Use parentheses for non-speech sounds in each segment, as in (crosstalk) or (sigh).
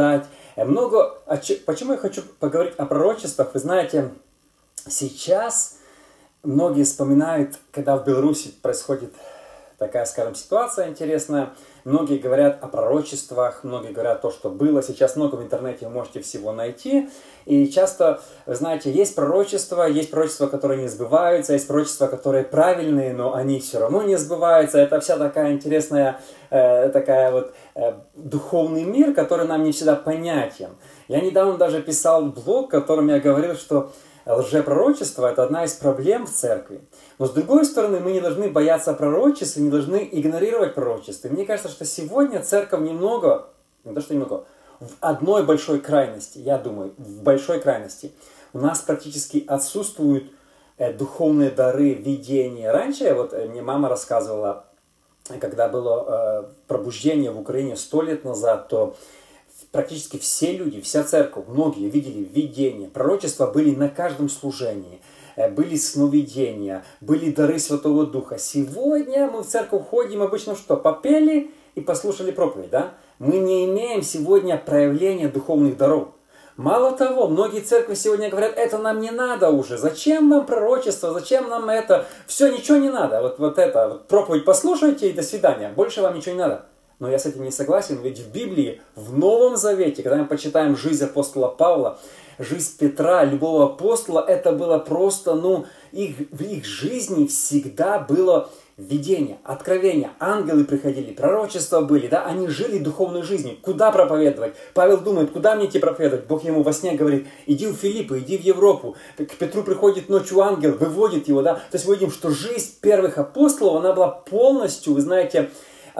обсуждать. Э, много... Почему я хочу поговорить о пророчествах? Вы знаете, сейчас многие вспоминают, когда в Беларуси происходит такая, скажем, ситуация интересная. Многие говорят о пророчествах, многие говорят то, что было. Сейчас много в интернете вы можете всего найти. И часто, вы знаете, есть пророчества, есть пророчества, которые не сбываются, есть пророчества, которые правильные, но они все равно не сбываются. Это вся такая интересная, э, такая вот э, духовный мир, который нам не всегда понятен. Я недавно даже писал блог, в котором я говорил, что лжепророчество – это одна из проблем в церкви. Но с другой стороны, мы не должны бояться пророчества, не должны игнорировать пророчество. И мне кажется, что сегодня церковь немного, не то что немного, в одной большой крайности, я думаю, в большой крайности. У нас практически отсутствуют э, духовные дары, видения. Раньше, вот э, мне мама рассказывала, когда было э, пробуждение в Украине сто лет назад, то практически все люди, вся церковь, многие видели видения. Пророчества были на каждом служении. Э, были сновидения, были дары Святого Духа. Сегодня мы в церковь ходим обычно что? Попели и послушали проповедь, да? Мы не имеем сегодня проявления духовных даров. Мало того, многие церкви сегодня говорят, это нам не надо уже, зачем нам пророчество, зачем нам это, все, ничего не надо, вот, вот это, вот проповедь послушайте и до свидания, больше вам ничего не надо. Но я с этим не согласен, ведь в Библии, в Новом Завете, когда мы почитаем жизнь апостола Павла, жизнь Петра, любого апостола, это было просто, ну, их, в их жизни всегда было видение, откровение. Ангелы приходили, пророчества были, да, они жили духовной жизнью. Куда проповедовать? Павел думает, куда мне идти проповедовать? Бог ему во сне говорит, иди в Филиппы, иди в Европу. К Петру приходит ночью ангел, выводит его, да. То есть мы видим, что жизнь первых апостолов, она была полностью, вы знаете,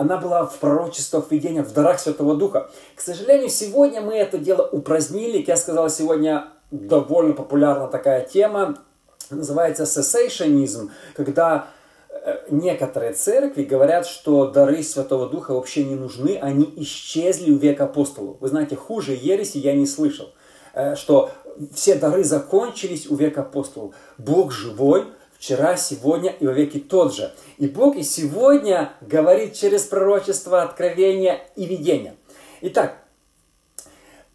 она была в пророчествах, в видениях, в дарах Святого Духа. К сожалению, сегодня мы это дело упразднили. Я сказал, сегодня довольно популярна такая тема, называется cessationism, когда э, некоторые церкви говорят, что дары Святого Духа вообще не нужны, они исчезли у века апостолов. Вы знаете, хуже ереси я не слышал, э, что все дары закончились у века апостолов. Бог живой, вчера, сегодня и во веки тот же. И Бог и сегодня говорит через пророчество, откровение и видение. Итак,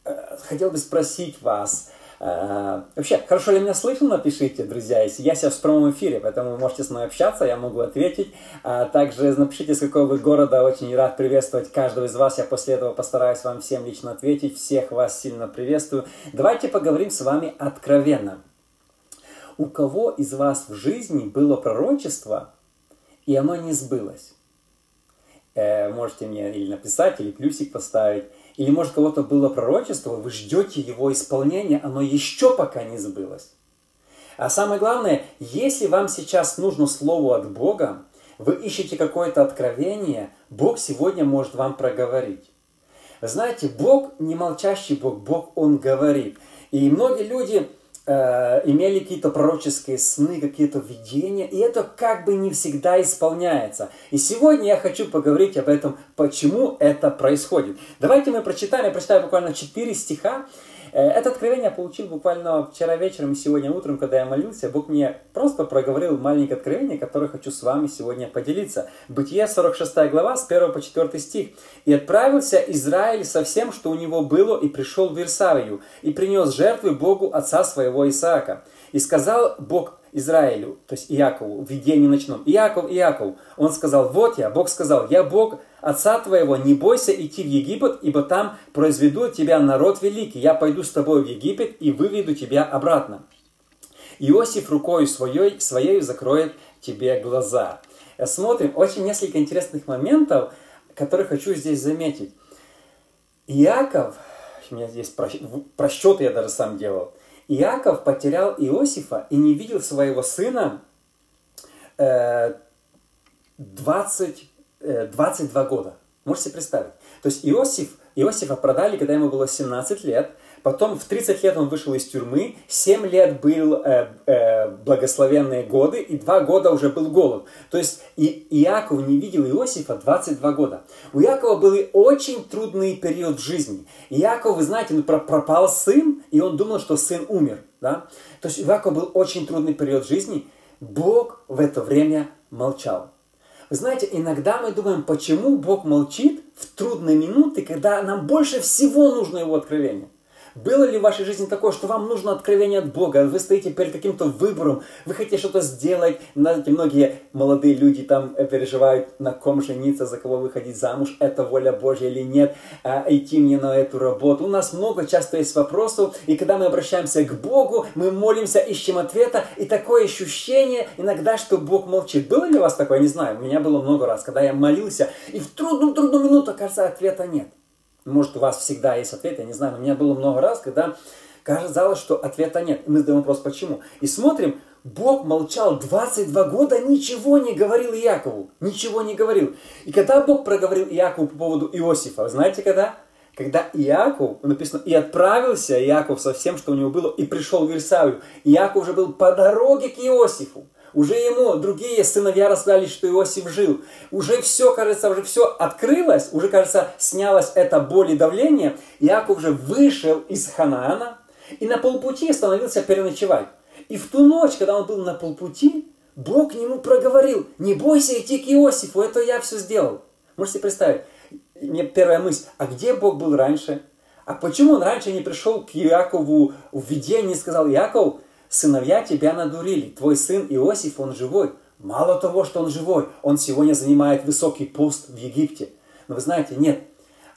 э, хотел бы спросить вас, э, вообще, хорошо ли меня слышно, напишите, друзья, если я сейчас в прямом эфире, поэтому вы можете с мной общаться, я могу ответить. А также напишите, с какого вы города, очень рад приветствовать каждого из вас, я после этого постараюсь вам всем лично ответить, всех вас сильно приветствую. Давайте поговорим с вами откровенно у кого из вас в жизни было пророчество, и оно не сбылось? Э, можете мне или написать, или плюсик поставить. Или, может, у кого-то было пророчество, вы ждете его исполнения, оно еще пока не сбылось. А самое главное, если вам сейчас нужно слово от Бога, вы ищете какое-то откровение, Бог сегодня может вам проговорить. Знаете, Бог не молчащий Бог, Бог Он говорит. И многие люди Э, имели какие-то пророческие сны, какие-то видения, и это как бы не всегда исполняется. И сегодня я хочу поговорить об этом, почему это происходит. Давайте мы прочитаем, я прочитаю буквально 4 стиха, это откровение я получил буквально вчера вечером и сегодня утром, когда я молился. Бог мне просто проговорил маленькое откровение, которое хочу с вами сегодня поделиться. Бытие 46 глава с 1 по 4 стих. «И отправился Израиль со всем, что у него было, и пришел в Ирсавию, и принес жертвы Богу отца своего Исаака. И сказал Бог Израилю, то есть Иакову, в видении ночном, Иаков, Иаков, он сказал, вот я, Бог сказал, я Бог отца твоего, не бойся идти в Египет, ибо там произведу тебя народ великий, я пойду с тобой в Египет и выведу тебя обратно. Иосиф рукой своей, своей закроет тебе глаза. Смотрим, очень несколько интересных моментов, которые хочу здесь заметить. Иаков, у меня здесь просчеты я даже сам делал, Иаков потерял Иосифа и не видел своего сына 20, э, 22 э, года. Можете представить? То есть Иосиф, Иосифа продали, когда ему было 17 лет – Потом в 30 лет он вышел из тюрьмы, 7 лет был э, э, благословенные годы, и 2 года уже был голод. То есть и Иаков не видел Иосифа 22 года. У Иакова был очень трудный период в жизни. Иаков, вы знаете, ну, пропал сын, и он думал, что сын умер. Да? То есть у Иакова был очень трудный период жизни. Бог в это время молчал. Знаете, иногда мы думаем, почему Бог молчит в трудные минуты, когда нам больше всего нужно Его откровение. Было ли в вашей жизни такое, что вам нужно откровение от Бога, вы стоите перед каким-то выбором, вы хотите что-то сделать, знаете, многие молодые люди там э, переживают, на ком жениться, за кого выходить замуж, это воля Божья или нет, а, идти мне на эту работу. У нас много часто есть вопросов, и когда мы обращаемся к Богу, мы молимся, ищем ответа, и такое ощущение иногда, что Бог молчит. Было ли у вас такое? Не знаю, у меня было много раз, когда я молился, и в трудную-трудную минуту, кажется, ответа нет. Может, у вас всегда есть ответ, я не знаю, но у меня было много раз, когда казалось, что ответа нет. Мы задаем вопрос, почему. И смотрим, Бог молчал 22 года, ничего не говорил Иакову. Ничего не говорил. И когда Бог проговорил Иакову по поводу Иосифа, знаете когда? Когда Иаков, написано, и отправился Иаков со всем, что у него было, и пришел в Версавию. Иаков уже был по дороге к Иосифу. Уже ему другие сыновья рассказали, что Иосиф жил. Уже все, кажется, уже все открылось, уже, кажется, снялось это боль и давление. Иаков уже вышел из Ханаана и на полпути остановился переночевать. И в ту ночь, когда он был на полпути, Бог к нему проговорил, не бойся идти к Иосифу, это я все сделал. Можете представить? Мне первая мысль, а где Бог был раньше? А почему он раньше не пришел к Иакову в видение и сказал, Иаков, сыновья тебя надурили, твой сын Иосиф, он живой. Мало того, что он живой, он сегодня занимает высокий пост в Египте. Но вы знаете, нет,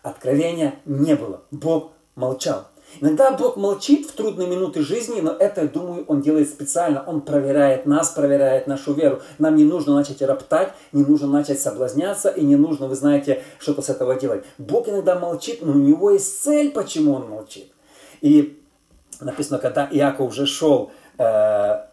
откровения не было. Бог молчал. Иногда Бог молчит в трудные минуты жизни, но это, думаю, Он делает специально. Он проверяет нас, проверяет нашу веру. Нам не нужно начать роптать, не нужно начать соблазняться, и не нужно, вы знаете, что-то с этого делать. Бог иногда молчит, но у Него есть цель, почему Он молчит. И написано, когда Иаков уже шел э,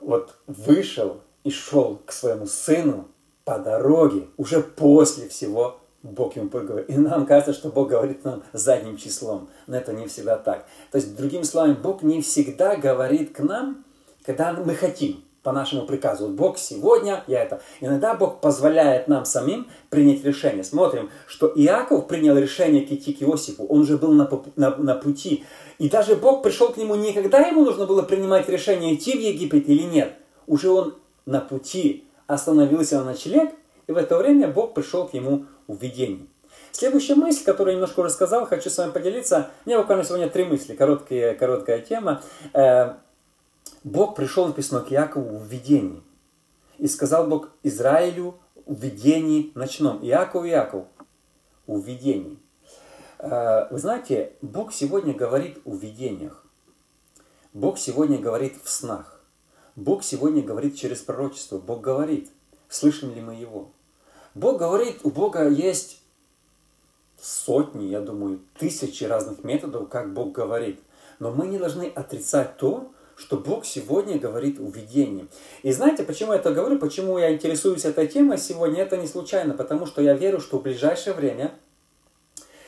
вот вышел и шел к своему сыну по дороге, уже после всего Бог ему поговорит. И нам кажется, что Бог говорит нам задним числом. Но это не всегда так. То есть, другими словами, Бог не всегда говорит к нам, когда мы хотим по нашему приказу. Бог сегодня, я это. Иногда Бог позволяет нам самим принять решение. Смотрим, что Иаков принял решение идти к Иосифу. Он уже был на, на, на пути. И даже Бог пришел к нему не когда ему нужно было принимать решение, идти в Египет или нет. Уже он на пути остановился на ночлег, и в это время Бог пришел к нему в видении. Следующая мысль, которую я немножко уже сказал, хочу с вами поделиться. У меня буквально сегодня три мысли, короткие, короткая тема. Бог пришел, написано, к Якову в видении. И сказал Бог Израилю в видении ночном. Иаков, Иаков, в видении. Э, вы знаете, Бог сегодня говорит о видениях. Бог сегодня говорит в снах. Бог сегодня говорит через пророчество. Бог говорит. Слышим ли мы Его? Бог говорит, у Бога есть сотни, я думаю, тысячи разных методов, как Бог говорит. Но мы не должны отрицать то, что Бог сегодня говорит о видении. И знаете, почему я это говорю, почему я интересуюсь этой темой сегодня, это не случайно, потому что я верю, что в ближайшее время,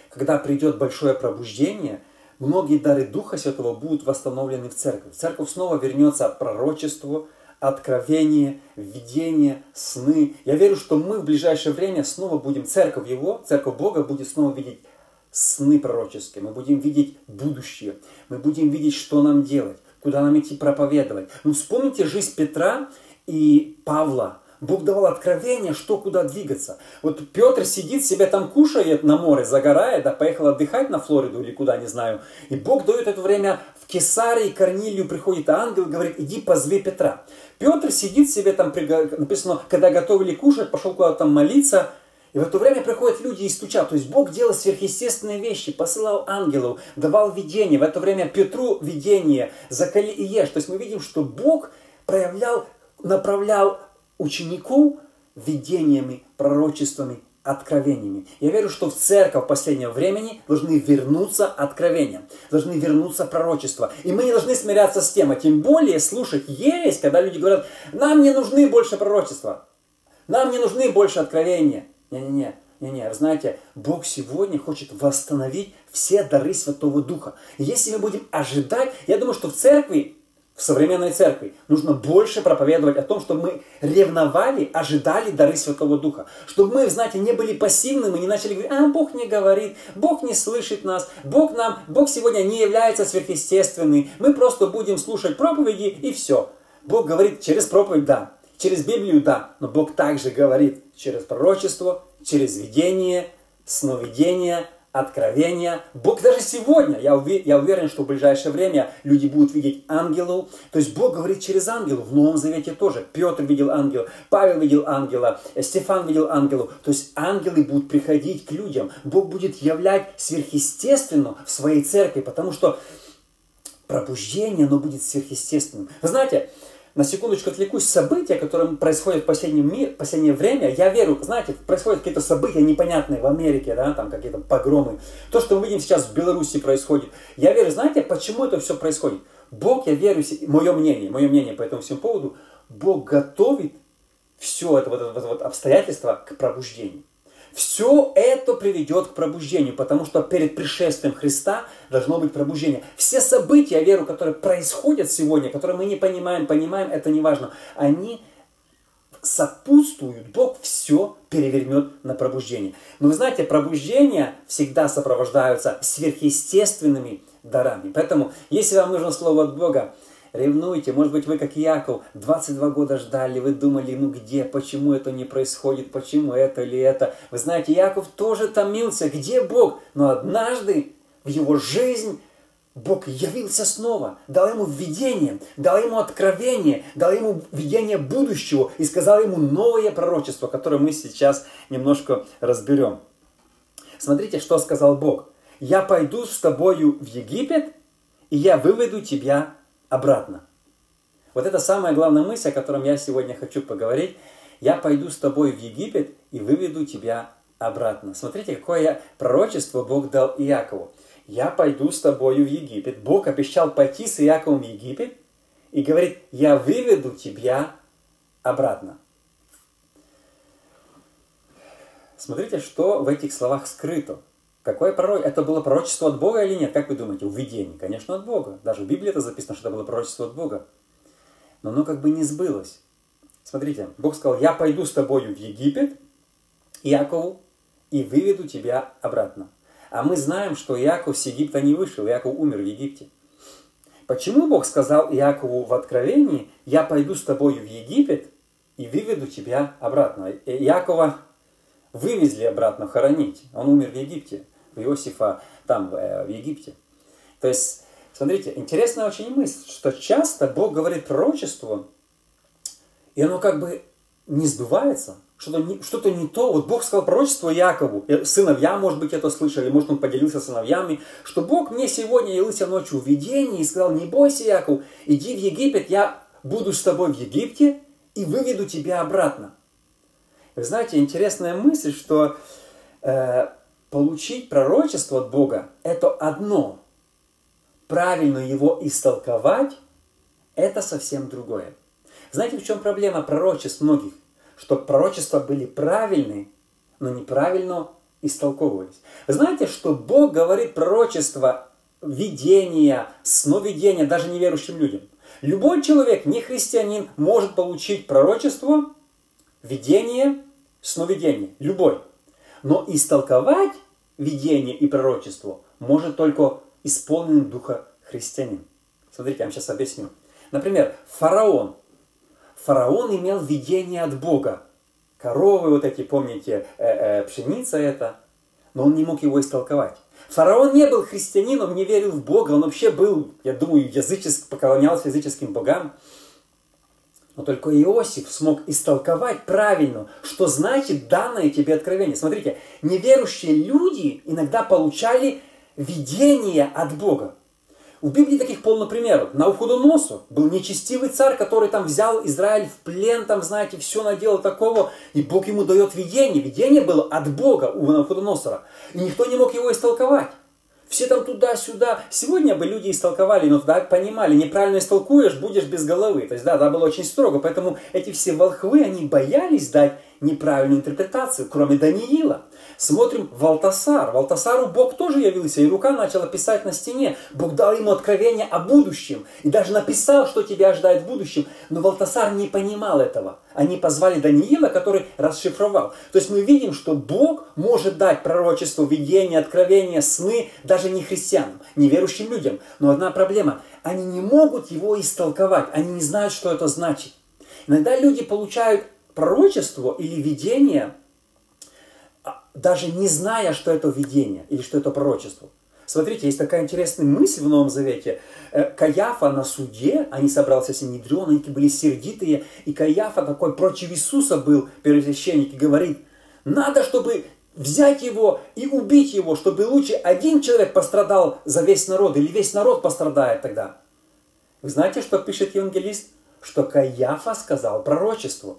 когда придет большое пробуждение, многие дары Духа Святого будут восстановлены в церковь. Церковь снова вернется к пророчеству, откровение, видение, сны. Я верю, что мы в ближайшее время снова будем, церковь Его, церковь Бога будет снова видеть сны пророческие, мы будем видеть будущее, мы будем видеть, что нам делать куда нам идти проповедовать. Ну, вспомните жизнь Петра и Павла. Бог давал откровение, что куда двигаться. Вот Петр сидит себе там кушает на море, загорает, да, поехал отдыхать на Флориду или куда, не знаю. И Бог дает это время в Кесарии, Корнилию приходит ангел и говорит, иди позови Петра. Петр сидит себе там, написано, когда готовили кушать, пошел куда-то там молиться, и в это время приходят люди и стучат. То есть Бог делал сверхъестественные вещи, посылал ангелов, давал видение. В это время Петру видение, закали и ешь. То есть мы видим, что Бог проявлял, направлял учеников видениями, пророчествами, откровениями. Я верю, что в церковь в последнее времени должны вернуться откровения, должны вернуться пророчества. И мы не должны смиряться с тем, а тем более слушать ересь, когда люди говорят, нам не нужны больше пророчества, нам не нужны больше откровения. Не-не-не, не-не, знаете, Бог сегодня хочет восстановить все дары Святого Духа. И если мы будем ожидать, я думаю, что в церкви, в современной церкви, нужно больше проповедовать о том, чтобы мы ревновали, ожидали дары Святого Духа. Чтобы мы, знаете, не были пассивными, не начали говорить, а, Бог не говорит, Бог не слышит нас, Бог нам, Бог сегодня не является сверхъестественным, мы просто будем слушать проповеди и все. Бог говорит через проповедь, да, Через Библию, да, но Бог также говорит через пророчество, через видение, сновидение, откровения. Бог даже сегодня, я, уве, я уверен, что в ближайшее время люди будут видеть ангелов. То есть Бог говорит через ангелов. В Новом Завете тоже. Петр видел ангела, Павел видел ангела, Стефан видел ангелов. То есть ангелы будут приходить к людям. Бог будет являть сверхъестественно в своей церкви, потому что пробуждение, оно будет сверхъестественным. Вы знаете, на секундочку отвлекусь, события, которые происходят в последнем мир, последнее время, я верю, знаете, происходят какие-то события непонятные в Америке, да, там какие-то погромы. То, что мы видим сейчас в Беларуси происходит. Я верю, знаете, почему это все происходит? Бог, я верю, мое мнение, мое мнение по этому всему поводу, Бог готовит все это, вот это вот обстоятельство к пробуждению. Все это приведет к пробуждению, потому что перед пришествием Христа должно быть пробуждение. Все события, я верю, которые происходят сегодня, которые мы не понимаем, понимаем, это не важно, они сопутствуют, Бог все перевернет на пробуждение. Но вы знаете, пробуждения всегда сопровождаются сверхъестественными дарами. Поэтому, если вам нужно слово от Бога, ревнуйте. Может быть, вы, как Яков, 22 года ждали, вы думали, ну где, почему это не происходит, почему это или это. Вы знаете, Яков тоже томился, где Бог? Но однажды в его жизнь Бог явился снова, дал ему видение, дал ему откровение, дал ему видение будущего и сказал ему новое пророчество, которое мы сейчас немножко разберем. Смотрите, что сказал Бог. «Я пойду с тобою в Египет, и я выведу тебя обратно. Вот это самая главная мысль, о котором я сегодня хочу поговорить. Я пойду с тобой в Египет и выведу тебя обратно. Смотрите, какое пророчество Бог дал Иакову. Я пойду с тобою в Египет. Бог обещал пойти с Иаковом в Египет и говорит, я выведу тебя обратно. Смотрите, что в этих словах скрыто. Какое пророк... Это было пророчество от Бога или нет? Как вы думаете? Увидение. Конечно, от Бога. Даже в Библии это записано, что это было пророчество от Бога. Но оно как бы не сбылось. Смотрите, Бог сказал, я пойду с тобою в Египет, Иакову, и выведу тебя обратно. А мы знаем, что Иаков с Египта не вышел, Иаков умер в Египте. Почему Бог сказал Иакову в Откровении, я пойду с тобою в Египет и выведу тебя обратно? Иакова вывезли обратно хоронить. Он умер в Египте Иосифа там, э, в Египте. То есть, смотрите, интересная очень мысль, что часто Бог говорит пророчество, и оно как бы не сбывается, что-то не, что не то. Вот Бог сказал пророчество Якову, сыновья, может быть, это слышали, может, он поделился сыновьями, что Бог мне сегодня явился ночью в видении и сказал, не бойся, Яков, иди в Египет, я буду с тобой в Египте и выведу тебя обратно. Вы знаете, интересная мысль, что э, Получить пророчество от Бога – это одно. Правильно его истолковать – это совсем другое. Знаете, в чем проблема пророчеств многих? Что пророчества были правильные, но неправильно истолковывались. Знаете, что Бог говорит пророчество, видения, сновидения даже неверующим людям. Любой человек, не христианин, может получить пророчество, видение, сновидение. Любой. Но истолковать видение и пророчество может только исполненный духа христианин. Смотрите, я вам сейчас объясню. Например, фараон. Фараон имел видение от Бога. Коровы вот эти, помните, э, э, пшеница это. Но он не мог его истолковать. Фараон не был христианином, не верил в Бога. Он вообще был, я думаю, языческ, поклонялся языческим богам. Но только Иосиф смог истолковать правильно, что значит данное тебе откровение. Смотрите, неверующие люди иногда получали видение от Бога. В Библии таких полно примеров. На Навуходоносор был нечестивый царь, который там взял Израиль в плен, там, знаете, все наделал такого, и Бог ему дает видение. Видение было от Бога у Навуходоносора. И никто не мог его истолковать. Все там туда-сюда. Сегодня бы люди истолковали, но тогда понимали, неправильно истолкуешь, будешь без головы. То есть, да, да, было очень строго. Поэтому эти все волхвы, они боялись дать неправильную интерпретацию, кроме Даниила. Смотрим Валтасар. Валтасару Бог тоже явился, и рука начала писать на стене. Бог дал ему откровение о будущем. И даже написал, что тебя ожидает в будущем. Но Валтасар не понимал этого. Они позвали Даниила, который расшифровал. То есть мы видим, что Бог может дать пророчество, видение, откровение, сны даже не христианам, неверующим людям. Но одна проблема. Они не могут его истолковать. Они не знают, что это значит. Иногда люди получают пророчество или видение, даже не зная, что это видение или что это пророчество. Смотрите, есть такая интересная мысль в Новом Завете. Э, Каяфа на суде, они собрался Синедрион, они были сердитые, и Каяфа такой против Иисуса был, первосвященник, и говорит, надо, чтобы взять его и убить его, чтобы лучше один человек пострадал за весь народ, или весь народ пострадает тогда. Вы знаете, что пишет евангелист? Что Каяфа сказал пророчество.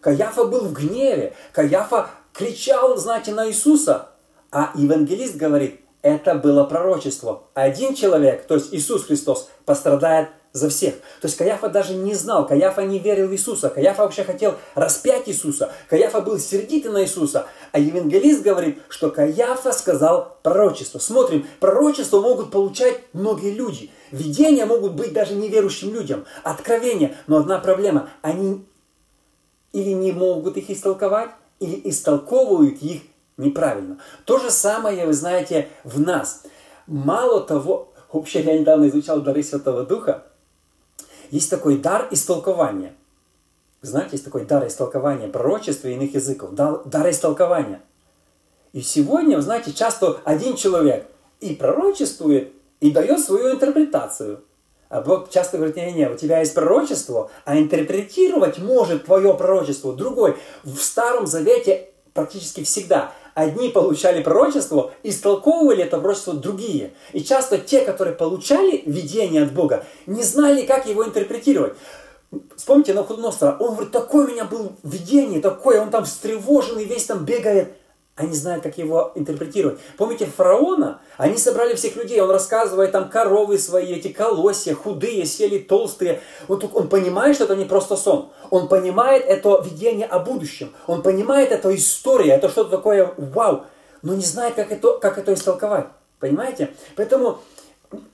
Каяфа был в гневе. Каяфа кричал, знаете, на Иисуса. А евангелист говорит, это было пророчество. Один человек, то есть Иисус Христос, пострадает за всех. То есть Каяфа даже не знал, Каяфа не верил в Иисуса, Каяфа вообще хотел распять Иисуса, Каяфа был сердитый на Иисуса. А евангелист говорит, что Каяфа сказал пророчество. Смотрим, пророчество могут получать многие люди. Видения могут быть даже неверующим людям. Откровения. Но одна проблема, они или не могут их истолковать, или истолковывают их неправильно. То же самое, вы знаете, в нас. Мало того, вообще я недавно изучал дары Святого Духа, есть такой дар истолкования. Знаете, есть такой дар истолкования пророчества и иных языков. Дар, дар истолкования. И сегодня, вы знаете, часто один человек и пророчествует, и дает свою интерпретацию. А Бог часто говорит, не, не, у тебя есть пророчество, а интерпретировать может твое пророчество другой. В Старом Завете практически всегда одни получали пророчество, истолковывали это пророчество другие. И часто те, которые получали видение от Бога, не знали, как его интерпретировать. Вспомните Навуходоносора, он говорит, такое у меня было видение, такое, он там встревоженный, весь там бегает они знают, как его интерпретировать. Помните фараона? Они собрали всех людей, он рассказывает там коровы свои, эти колосья, худые, сели толстые. Он, он понимает, что это не просто сон. Он понимает это видение о будущем. Он понимает это история, это что-то такое вау. Но не знает, как это, как это истолковать. Понимаете? Поэтому,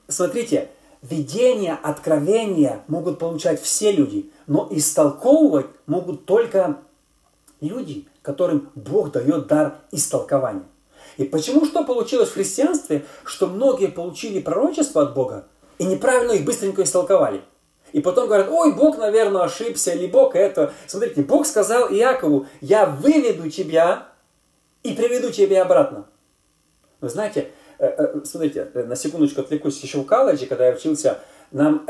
смотрите, видение, откровения могут получать все люди, но истолковывать могут только люди, которым Бог дает дар истолкования. И почему что получилось в христианстве, что многие получили пророчество от Бога и неправильно их быстренько истолковали? И потом говорят, ой, Бог, наверное, ошибся, или Бог это. Смотрите, Бог сказал Иакову, я выведу тебя и приведу тебя обратно. Вы знаете, э, э, смотрите, э, на секундочку отвлекусь, еще в колледже, когда я учился, нам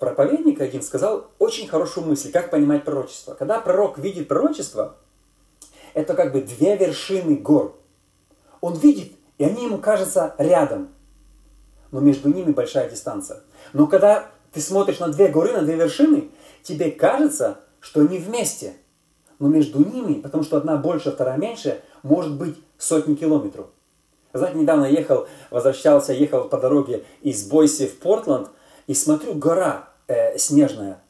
проповедник один сказал очень хорошую мысль, как понимать пророчество. Когда пророк видит пророчество, это как бы две вершины гор. Он видит, и они ему кажутся рядом, но между ними большая дистанция. Но когда ты смотришь на две горы, на две вершины, тебе кажется, что они вместе. Но между ними, потому что одна больше, вторая меньше, может быть сотни километров. Знаете, недавно ехал, возвращался, ехал по дороге из Бойси в Портленд, и смотрю, гора э, снежная.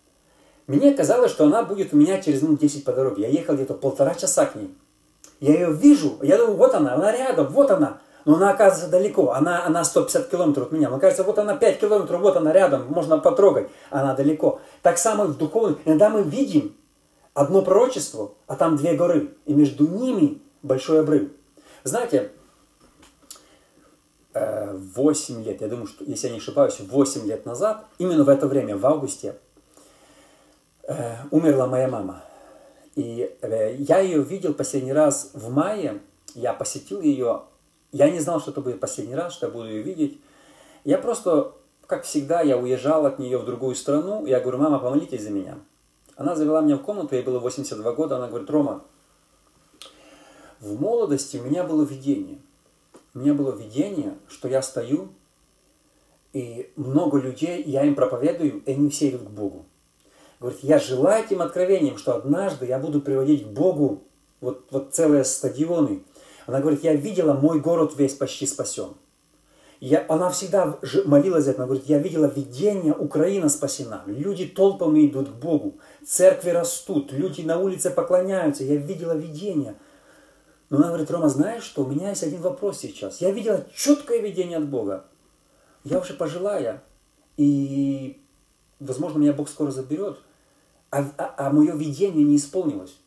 Мне казалось, что она будет у меня через минут 10 по дороге. Я ехал где-то полтора часа к ней. Я ее вижу, я думаю, вот она, она рядом, вот она. Но она оказывается далеко, она, она 150 километров от меня. Мне кажется, вот она 5 километров, вот она рядом, можно потрогать, она далеко. Так само в духовном, иногда мы видим одно пророчество, а там две горы, и между ними большой обрыв. Знаете, 8 э, лет, я думаю, что, если я не ошибаюсь, 8 лет назад, именно в это время, в августе, умерла моя мама. И э, я ее видел последний раз в мае, я посетил ее, я не знал, что это будет последний раз, что я буду ее видеть. Я просто, как всегда, я уезжал от нее в другую страну, я говорю, мама, помолитесь за меня. Она завела меня в комнату, ей было 82 года, она говорит, Рома, в молодости у меня было видение. У меня было видение, что я стою, и много людей, я им проповедую, и они все идут к Богу. Говорит, я желаю этим откровением, что однажды я буду приводить к Богу вот, вот целые стадионы. Она говорит, я видела, мой город весь почти спасен. Я, она всегда молилась за это. Она говорит, я видела видение, Украина спасена. Люди толпами идут к Богу. Церкви растут, люди на улице поклоняются. Я видела видение. Но она говорит, Рома, знаешь что, у меня есть один вопрос сейчас. Я видела четкое видение от Бога. Я уже пожилая. И, возможно, меня Бог скоро заберет а, а, а мое видение не исполнилось.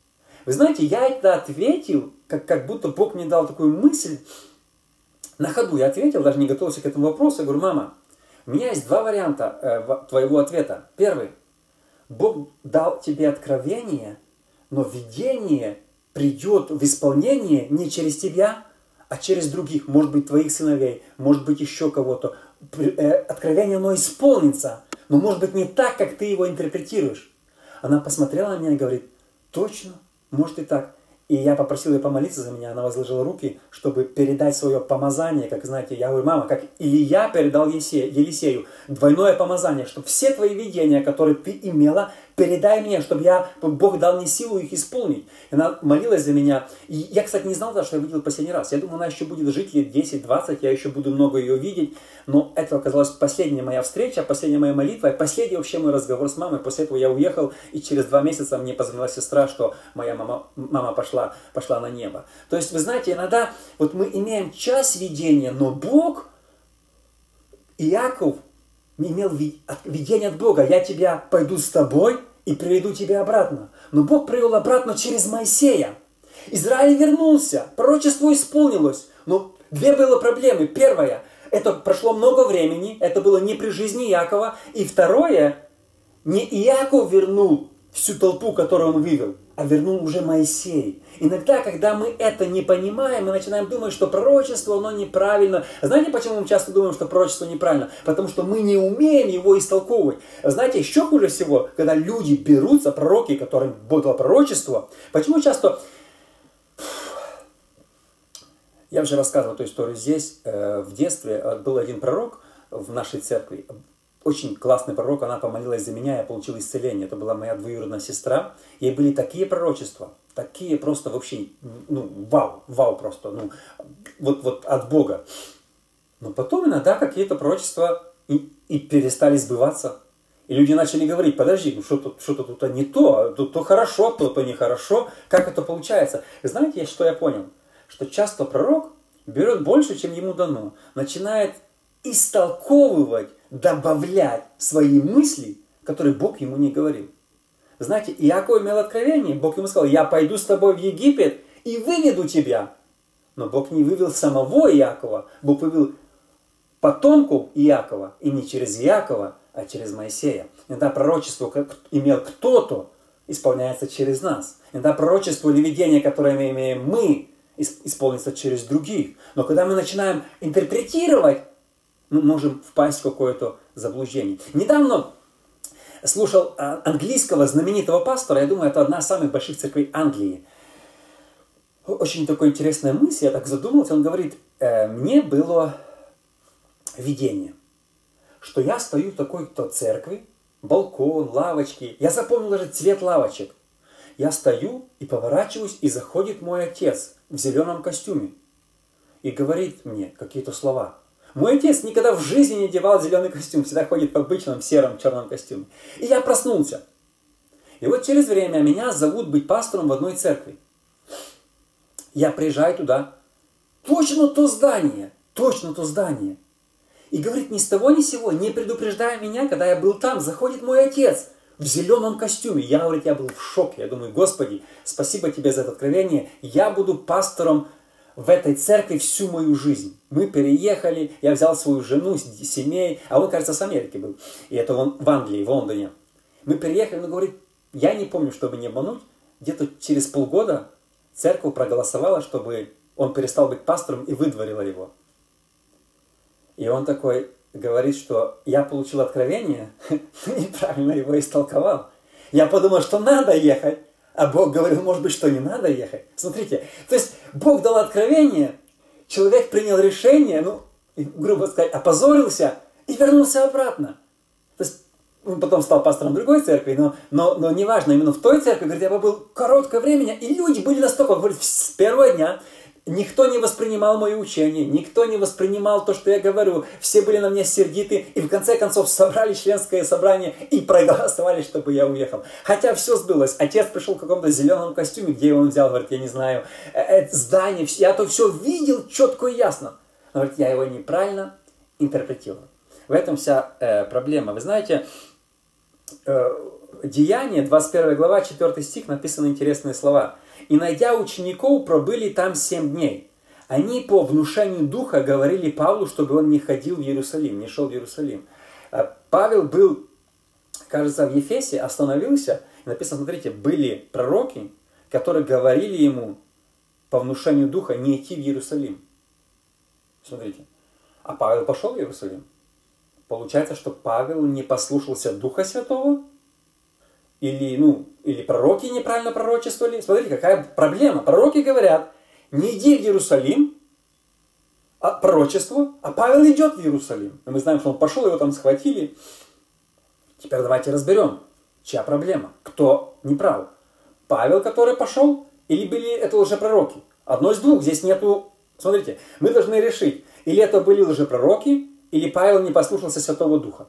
Вы знаете, я это ответил, как, как будто Бог мне дал такую мысль. На ходу я ответил, даже не готовился к этому вопросу. Я говорю, мама, у меня есть два варианта э, твоего ответа. Первый. Бог дал тебе откровение, но видение придет в исполнение не через тебя, а через других, может быть, твоих сыновей, может быть, еще кого-то. Э, откровение, оно исполнится, но может быть не так, как ты его интерпретируешь. Она посмотрела на меня и говорит, точно, может и так. И я попросил ее помолиться за меня, она возложила руки, чтобы передать свое помазание, как знаете, я говорю, мама, как Илья передал Елисею, двойное помазание, чтобы все твои видения, которые ты имела, передай мне, чтобы я, Бог дал мне силу их исполнить. И она молилась за меня. И я, кстати, не знал даже, что я видел последний раз. Я думал, она еще будет жить лет 10-20, я еще буду много ее видеть. Но это оказалась последняя моя встреча, последняя моя молитва, и последний вообще мой разговор с мамой. После этого я уехал, и через два месяца мне позвонила сестра, что моя мама, мама пошла, пошла на небо. То есть, вы знаете, иногда вот мы имеем час видения, но Бог, Иаков, не имел видения от Бога. Я тебя пойду с тобой и приведу тебя обратно. Но Бог привел обратно через Моисея. Израиль вернулся, пророчество исполнилось. Но две было проблемы. Первая, это прошло много времени, это было не при жизни Якова. И второе, не Иаков вернул всю толпу, которую он вывел, а вернул уже Моисей. Иногда, когда мы это не понимаем, мы начинаем думать, что пророчество, оно неправильно. Знаете, почему мы часто думаем, что пророчество неправильно? Потому что мы не умеем его истолковывать. Знаете, еще хуже всего, когда люди берутся, пророки, которым дал пророчество, почему часто... Я уже рассказывал эту историю здесь. Э, в детстве э, был один пророк в нашей церкви, очень классный пророк, она помолилась за меня, я получил исцеление. Это была моя двоюродная сестра. Ей были такие пророчества, такие просто вообще, ну, вау, вау просто, ну, вот, вот от Бога. Но потом иногда какие-то пророчества и, и перестали сбываться. И люди начали говорить, подожди, ну что-то что тут не то, тут то хорошо, то то нехорошо. Как это получается? знаете, что я понял? Что часто пророк берет больше, чем ему дано. Начинает истолковывать, добавлять свои мысли, которые Бог ему не говорил. Знаете, Иаков имел откровение. Бог ему сказал, я пойду с тобой в Египет и выведу тебя. Но Бог не вывел самого Иакова. Бог вывел потомков Иакова. И не через Иакова, а через Моисея. Иногда пророчество как имел кто-то, исполняется через нас. Иногда пророчество или видение, которое мы имеем мы, исполнится через других. Но когда мы начинаем интерпретировать, мы можем впасть в какое-то заблуждение. Недавно слушал а, английского знаменитого пастора, я думаю, это одна из самых больших церквей Англии. Очень такая интересная мысль, я так задумался, он говорит, э, мне было видение, что я стою в такой-то церкви, балкон, лавочки, я запомнил даже цвет лавочек. Я стою и поворачиваюсь, и заходит мой отец в зеленом костюме и говорит мне какие-то слова – мой отец никогда в жизни не одевал зеленый костюм, всегда ходит в обычном сером черном костюме. И я проснулся. И вот через время меня зовут быть пастором в одной церкви. Я приезжаю туда, точно то здание, точно то здание. И говорит, ни с того ни с сего, не предупреждая меня, когда я был там, заходит мой отец в зеленом костюме. Я, говорит, я был в шоке. Я думаю, Господи, спасибо тебе за это откровение. Я буду пастором в этой церкви всю мою жизнь. Мы переехали, я взял свою жену, семей, а он, кажется, с Америки был. И это он в Англии, в Лондоне. Мы переехали, он говорит, я не помню, чтобы не обмануть, где-то через полгода церковь проголосовала, чтобы он перестал быть пастором и выдворила его. И он такой говорит, что я получил откровение, (laughs) неправильно его истолковал. Я подумал, что надо ехать, а Бог говорил, может быть, что не надо ехать. Смотрите, то есть Бог дал откровение, человек принял решение, ну, грубо сказать, опозорился и вернулся обратно. То есть он потом стал пастором другой церкви, но, но, но неважно, именно в той церкви, говорит, я побыл короткое время, и люди были настолько, говорит, с первого дня Никто не воспринимал мои учения, никто не воспринимал то, что я говорю. Все были на меня сердиты, и в конце концов собрали членское собрание и проголосовали, чтобы я уехал. Хотя все сбылось. Отец пришел в каком-то зеленом костюме, где он взял, говорит, я не знаю, это здание, я то все видел четко и ясно. Но, говорит, я его неправильно интерпретировал. В этом вся э, проблема. Вы знаете, э, Деяние, 21 глава, 4 стих, написаны интересные слова – и, найдя учеников, пробыли там семь дней. Они по внушению духа говорили Павлу, чтобы он не ходил в Иерусалим, не шел в Иерусалим. А Павел был кажется, в Ефесе остановился. Написано, смотрите, были пророки, которые говорили ему по внушению духа не идти в Иерусалим. Смотрите. А Павел пошел в Иерусалим. Получается, что Павел не послушался Духа Святого? Или, ну, или пророки неправильно пророчествовали? Смотрите, какая проблема. Пророки говорят, не иди в Иерусалим, а пророчество, а Павел идет в Иерусалим. И мы знаем, что он пошел, его там схватили. Теперь давайте разберем, чья проблема, кто не прав. Павел, который пошел, или были это лжепророки? Одно из двух, здесь нету... Смотрите, мы должны решить, или это были лжепророки, или Павел не послушался Святого Духа.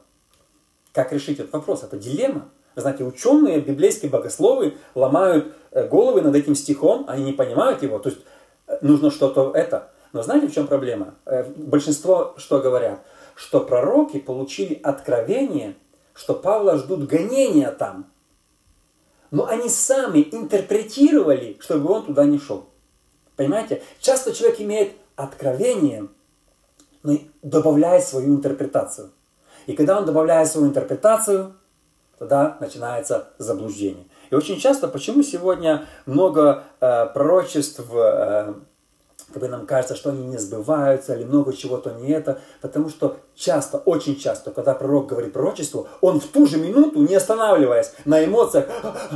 Как решить этот вопрос? Это дилемма. Знаете, ученые, библейские богословы ломают э, головы над этим стихом, они не понимают его. То есть э, нужно что-то это. Но знаете, в чем проблема? Э, большинство что говорят? Что пророки получили откровение, что Павла ждут гонения там. Но они сами интерпретировали, чтобы он туда не шел. Понимаете? Часто человек имеет откровение, но добавляет свою интерпретацию. И когда он добавляет свою интерпретацию, тогда начинается заблуждение. И очень часто, почему сегодня много э, пророчеств э, как бы нам кажется, что они не сбываются, или много чего-то не это, потому что часто, очень часто, когда пророк говорит пророчество, он в ту же минуту, не останавливаясь на эмоциях,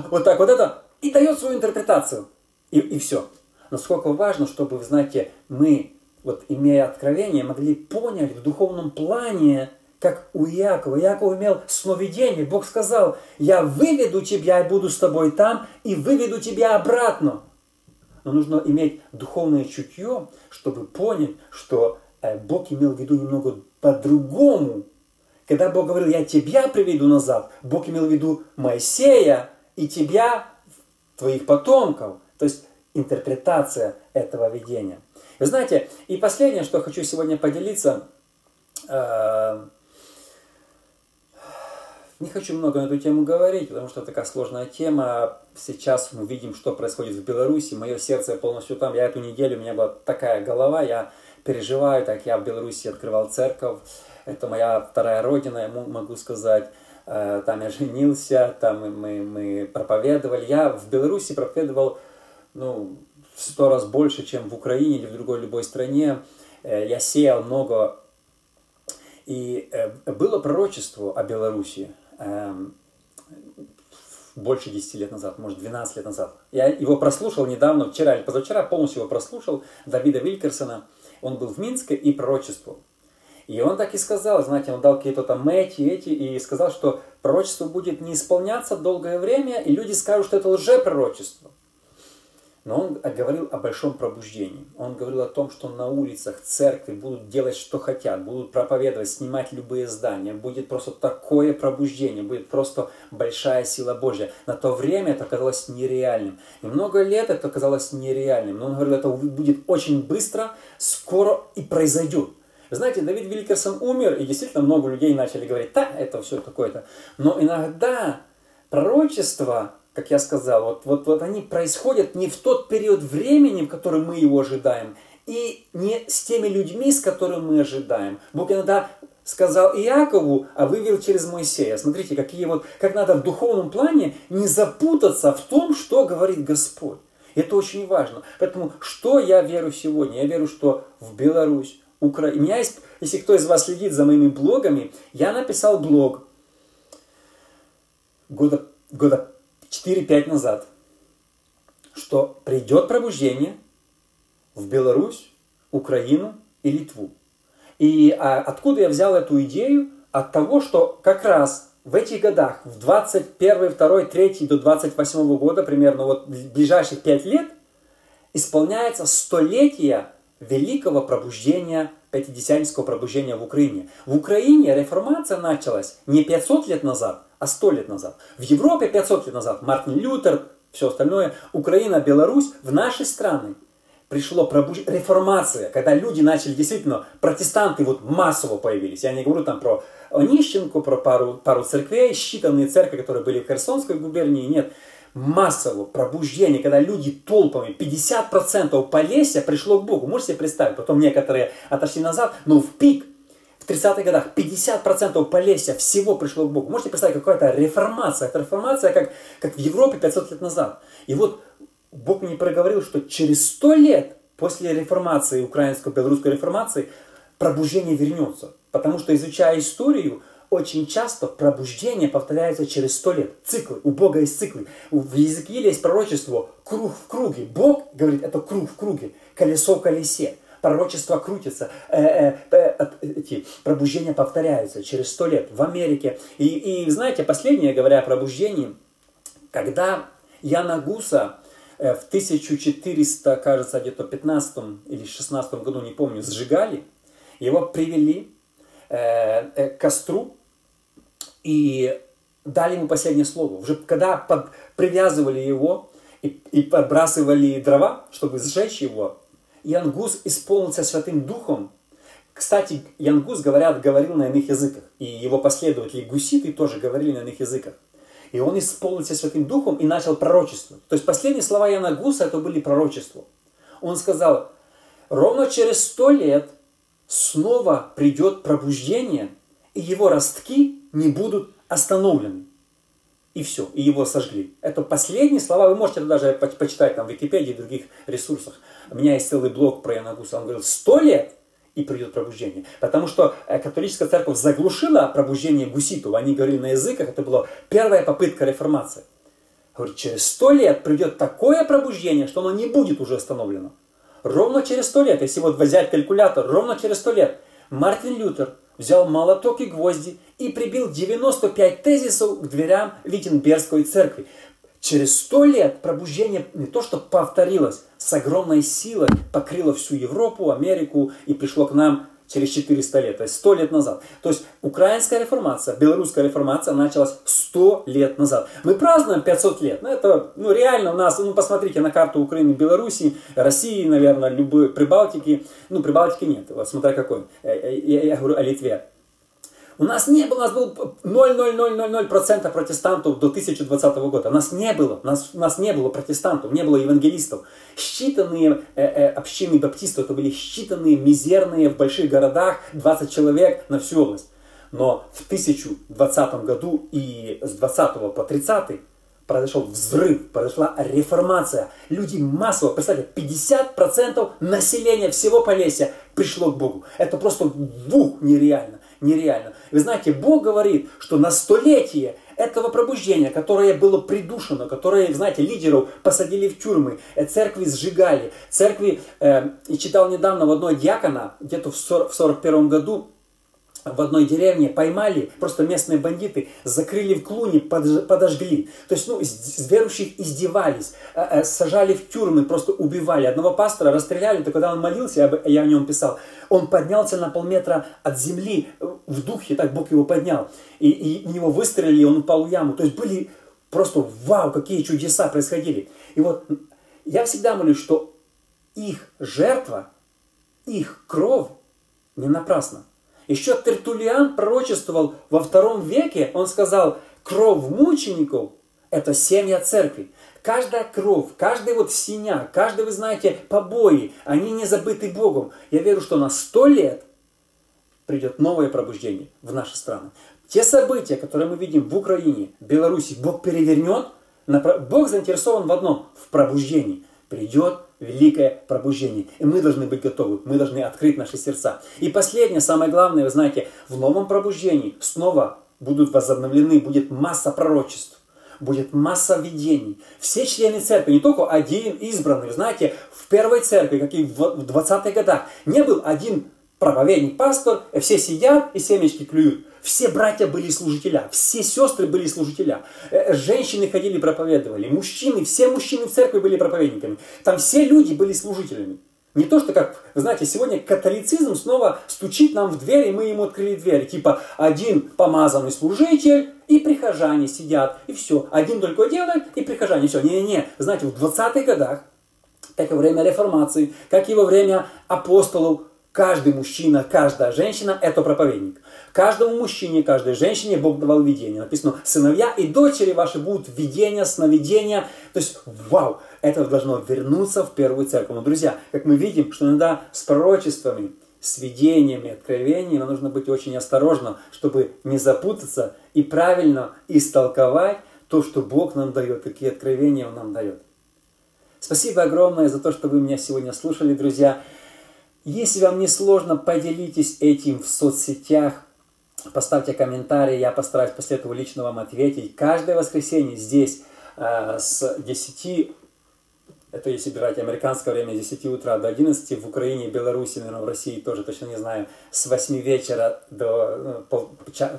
вот так вот это, и дает свою интерпретацию. И, и все. Насколько важно, чтобы, вы знаете, мы, вот имея откровение, могли понять в духовном плане, как у Якова. Яков имел сновидение. Бог сказал, я выведу тебя и буду с тобой там, и выведу тебя обратно но нужно иметь духовное чутье, чтобы понять, что э, Бог имел в виду немного по-другому. Когда Бог говорил, я тебя приведу назад, Бог имел в виду Моисея и тебя, твоих потомков. То есть интерпретация этого видения. Вы знаете, и последнее, что хочу сегодня поделиться, э, не хочу много на эту тему говорить, потому что такая сложная тема. Сейчас мы видим, что происходит в Беларуси. Мое сердце полностью там. Я эту неделю, у меня была такая голова, я переживаю, так я в Беларуси открывал церковь. Это моя вторая родина, я могу сказать. Э, там я женился, там мы, мы проповедовали. Я в Беларуси проповедовал ну, в сто раз больше, чем в Украине или в другой любой стране. Э, я сеял много. И э, было пророчество о Беларуси больше 10 лет назад, может 12 лет назад. Я его прослушал недавно, вчера или позавчера, полностью его прослушал, Давида Вилькерсона. Он был в Минске и пророчествовал. И он так и сказал, знаете, он дал какие-то там эти, эти, и сказал, что пророчество будет не исполняться долгое время, и люди скажут, что это лжепророчество. Но он говорил о большом пробуждении. Он говорил о том, что на улицах церкви будут делать, что хотят, будут проповедовать, снимать любые здания. Будет просто такое пробуждение, будет просто большая сила Божья. На то время это казалось нереальным. И много лет это казалось нереальным. Но он говорил, это будет очень быстро, скоро и произойдет. Знаете, Давид Вилькерсон умер, и действительно много людей начали говорить, да, это все такое-то. Но иногда пророчество как я сказал, вот, вот, вот они происходят не в тот период времени, в который мы его ожидаем, и не с теми людьми, с которыми мы ожидаем. Бог иногда сказал Иакову, а вывел через Моисея. Смотрите, какие вот, как надо в духовном плане не запутаться в том, что говорит Господь. Это очень важно. Поэтому, что я верю сегодня? Я верю, что в Беларусь, Украина. У меня есть, если кто из вас следит за моими блогами, я написал блог года, года 4-5 назад, что придет пробуждение в Беларусь, Украину и Литву. И а, откуда я взял эту идею? От того, что как раз в этих годах, в 21, 2, 3 до 28 года, примерно вот ближайших 5 лет, исполняется столетие великого пробуждения, пятидесятнического пробуждения в Украине. В Украине реформация началась не 500 лет назад, а 100 лет назад. В Европе 500 лет назад Мартин Лютер, все остальное, Украина, Беларусь, в наши страны пришло пробуж... реформация, когда люди начали действительно, протестанты вот массово появились. Я не говорю там про Онищенко, про пару, пару церквей, считанные церкви, которые были в Херсонской губернии, нет. Массово пробуждение, когда люди толпами, 50% Полесья пришло к Богу. Можете себе представить? Потом некоторые отошли назад, но в пик 30-х годах 50% Полесья всего пришло к Богу. Можете представить, какая-то реформация. Это реформация, как, как в Европе 500 лет назад. И вот Бог мне проговорил, что через 100 лет после реформации, украинско-белорусской реформации, пробуждение вернется. Потому что, изучая историю, очень часто пробуждение повторяется через сто лет. Циклы. У Бога есть циклы. В Языке есть пророчество круг в круге. Бог говорит, это круг в круге. Колесо в колесе. Пророчество крутится. Э, э, э, эти пробуждения повторяются через сто лет в Америке. И, и знаете, последнее, говоря о пробуждении, когда Яна Гуса в 1400, кажется, где-то 15 или 16 году, не помню, сжигали, его привели к костру, и дали ему последнее слово. Уже когда под, привязывали его и, и подбрасывали дрова, чтобы сжечь его, Янгус исполнился Святым Духом. Кстати, Янгус, говорят, говорил на иных языках. И его последователи гуситы тоже говорили на иных языках. И он исполнился Святым Духом и начал пророчество. То есть последние слова Яна Гуса это были пророчества. Он сказал, ровно через сто лет снова придет пробуждение, и его ростки не будут остановлены. И все, и его сожгли. Это последние слова, вы можете даже почитать там в Википедии и других ресурсах. У меня есть целый блог про Яна Гуса. Он говорил, сто лет и придет пробуждение. Потому что э, католическая церковь заглушила пробуждение гуситов. Они говорили на языках, это была первая попытка реформации. Говорит, через сто лет придет такое пробуждение, что оно не будет уже остановлено. Ровно через сто лет, если вот взять калькулятор, ровно через сто лет Мартин Лютер взял молоток и гвозди и прибил 95 тезисов к дверям Виттенбергской церкви. Через сто лет пробуждение не то что повторилось, с огромной силой покрыло всю Европу, Америку и пришло к нам через 400 лет, то есть 100 лет назад. То есть украинская реформация, белорусская реформация началась 100 лет назад. Мы празднуем 500 лет. Ну, это ну, реально у нас, ну, посмотрите на карту Украины, Белоруссии, России, наверное, любой, Прибалтики. Ну, Прибалтики нет, вот смотря какой. Я, я, я говорю о Литве. У нас не было, у нас был 0,0000% протестантов до 2020 года. У нас не было, у нас, у нас не было протестантов, не было евангелистов. Считанные э, э, общины баптистов, это были считанные, мизерные в больших городах, 20 человек на всю область. Но в 1020 году и с 20 по 30 произошел взрыв, произошла реформация. Люди массово, представьте, 50% населения всего Полесья пришло к Богу. Это просто бух нереально нереально. Вы знаете, Бог говорит, что на столетие этого пробуждения, которое было придушено, которое, знаете, лидеров посадили в тюрьмы, э, церкви сжигали, церкви, э, и читал недавно в одной диакона, где-то в 41 году, в одной деревне поймали, просто местные бандиты, закрыли в клуне, подожгли. То есть, ну, верующих издевались, э, э, сажали в тюрьмы, просто убивали. Одного пастора расстреляли, то когда он молился, я о нем писал, он поднялся на полметра от земли э, в духе, так Бог его поднял. И, и в него выстрелили, он упал в яму. То есть были просто вау, какие чудеса происходили. И вот я всегда молюсь, что их жертва, их кровь не напрасна. Еще Тертулиан пророчествовал во втором веке, он сказал, кровь мучеников – это семья церкви. Каждая кровь, каждый вот синяк, каждый, вы знаете, побои, они не забыты Богом. Я верю, что на сто лет придет новое пробуждение в наши страны. Те события, которые мы видим в Украине, Беларуси, Бог перевернет. Бог заинтересован в одном – в пробуждении. Придет великое пробуждение. И мы должны быть готовы, мы должны открыть наши сердца. И последнее, самое главное, вы знаете, в новом пробуждении снова будут возобновлены, будет масса пророчеств будет масса видений. Все члены церкви, не только один избранный. Знаете, в первой церкви, как и в 20-х годах, не был один проповедник, пастор, все сидят и семечки клюют. Все братья были служителя, все сестры были служителя. Э, женщины ходили проповедовали, мужчины, все мужчины в церкви были проповедниками. Там все люди были служителями. Не то, что, как, знаете, сегодня католицизм снова стучит нам в дверь, и мы ему открыли дверь. Типа, один помазанный служитель, и прихожане сидят, и все. Один только делает, и прихожане, все. Не-не-не, знаете, в 20-х годах, как и во время реформации, как и во время апостолов, Каждый мужчина, каждая женщина – это проповедник. Каждому мужчине, каждой женщине Бог давал видение. Написано, сыновья и дочери ваши будут видения, сновидения. То есть, вау, это должно вернуться в первую церковь. Но, друзья, как мы видим, что иногда с пророчествами с видениями, откровениями, но нужно быть очень осторожным, чтобы не запутаться и правильно истолковать то, что Бог нам дает, какие откровения Он нам дает. Спасибо огромное за то, что вы меня сегодня слушали, друзья. Если вам не сложно, поделитесь этим в соцсетях, поставьте комментарий, я постараюсь после этого лично вам ответить. Каждое воскресенье здесь э, с 10 это если брать американское время с 10 утра до 11, в Украине, Беларуси, наверное, в России тоже точно не знаю, с 8 вечера до ну, пол,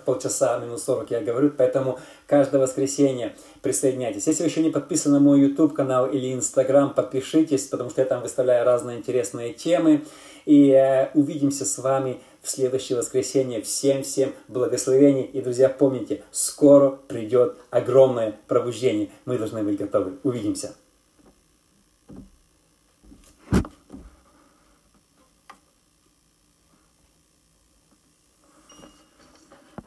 полчаса, минус 40 я говорю, поэтому каждое воскресенье присоединяйтесь. Если вы еще не подписаны на мой YouTube канал или Instagram, подпишитесь, потому что я там выставляю разные интересные темы. И э, увидимся с вами в следующее воскресенье. Всем-всем благословений. И, друзья, помните, скоро придет огромное пробуждение. Мы должны быть готовы. Увидимся.